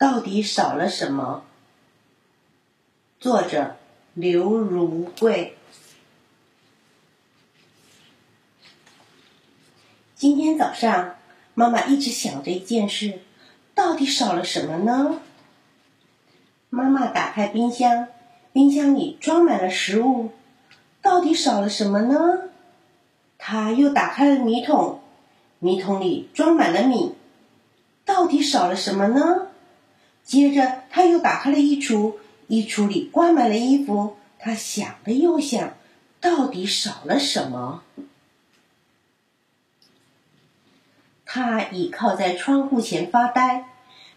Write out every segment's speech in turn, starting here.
到底少了什么？作者刘如桂。今天早上，妈妈一直想着一件事：到底少了什么呢？妈妈打开冰箱，冰箱里装满了食物，到底少了什么呢？她又打开了米桶，米桶里装满了米，到底少了什么呢？接着，他又打开了衣橱，衣橱里挂满了衣服。他想了又想，到底少了什么？他倚靠在窗户前发呆，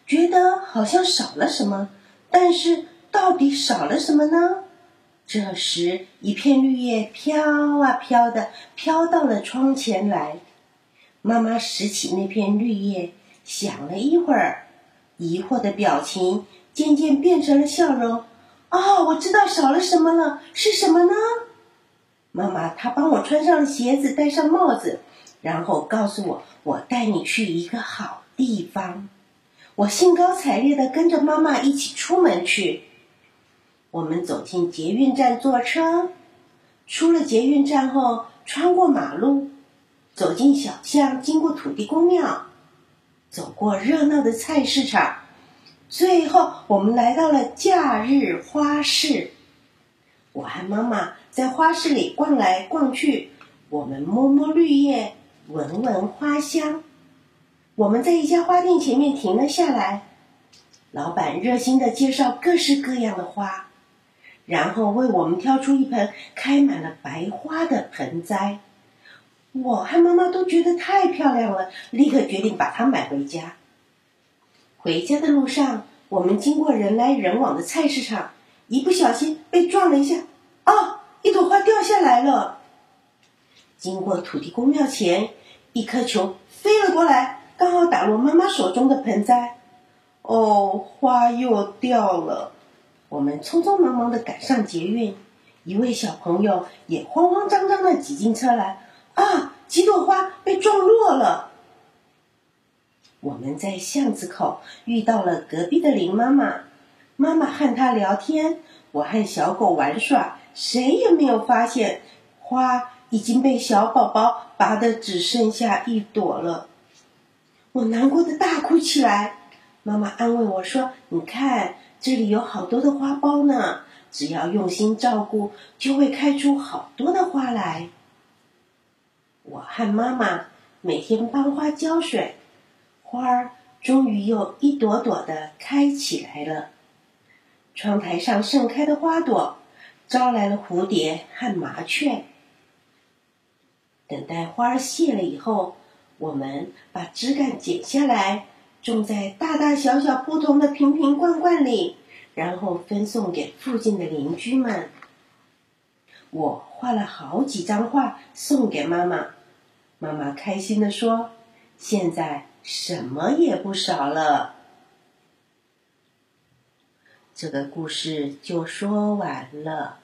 觉得好像少了什么，但是到底少了什么呢？这时，一片绿叶飘啊飘的，飘到了窗前来。妈妈拾起那片绿叶，想了一会儿。疑惑的表情渐渐变成了笑容。哦，我知道少了什么了，是什么呢？妈妈，她帮我穿上了鞋子，戴上帽子，然后告诉我：“我带你去一个好地方。”我兴高采烈的跟着妈妈一起出门去。我们走进捷运站坐车，出了捷运站后，穿过马路，走进小巷，经过土地公庙。走过热闹的菜市场，最后我们来到了假日花市。我和妈妈在花市里逛来逛去，我们摸摸绿叶，闻闻花香。我们在一家花店前面停了下来，老板热心的介绍各式各样的花，然后为我们挑出一盆开满了白花的盆栽。我和妈妈都觉得太漂亮了，立刻决定把它买回家。回家的路上，我们经过人来人往的菜市场，一不小心被撞了一下，啊，一朵花掉下来了。经过土地公庙前，一颗球飞了过来，刚好打落妈妈手中的盆栽，哦，花又掉了。我们匆匆忙忙的赶上捷运，一位小朋友也慌慌张张的挤进车来。啊！几朵花被撞落了。我们在巷子口遇到了隔壁的林妈妈，妈妈和她聊天，我和小狗玩耍，谁也没有发现花已经被小宝宝拔的只剩下一朵了。我难过的大哭起来。妈妈安慰我说：“你看，这里有好多的花苞呢，只要用心照顾，就会开出好多的花来。”我和妈妈每天帮花浇水，花儿终于又一朵朵的开起来了。窗台上盛开的花朵招来了蝴蝶和麻雀。等待花儿谢了以后，我们把枝干剪下来，种在大大小小不同的瓶瓶罐罐里，然后分送给附近的邻居们。我画了好几张画送给妈妈，妈妈开心地说：“现在什么也不少了。”这个故事就说完了。